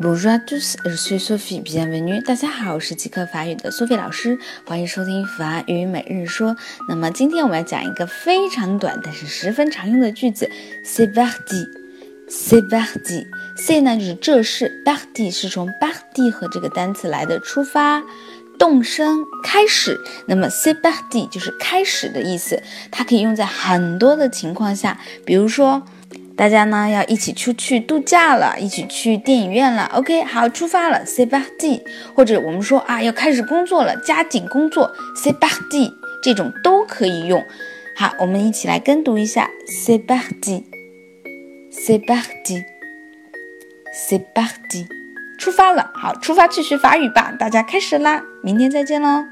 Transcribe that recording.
Bonjour à tous, je suis Sophie. Bienvenue. 大家好，我是极客法语的 Sophie 老师，欢迎收听法语每日说。那么今天我们要讲一个非常短但是十分常用的句子：C'est parti, c'est parti. c 呢就是这是，parti 是从 parti 和这个单词来的，出发，动身，开始。那么 c'est parti 就是开始的意思，它可以用在很多的情况下，比如说。大家呢要一起出去度假了，一起去电影院了。OK，好，出发了，say party。或者我们说啊，要开始工作了，加紧工作，say party。这种都可以用。好，我们一起来跟读一下，say party，say party，say party。出发了，好，出发去学法语吧。大家开始啦，明天再见喽。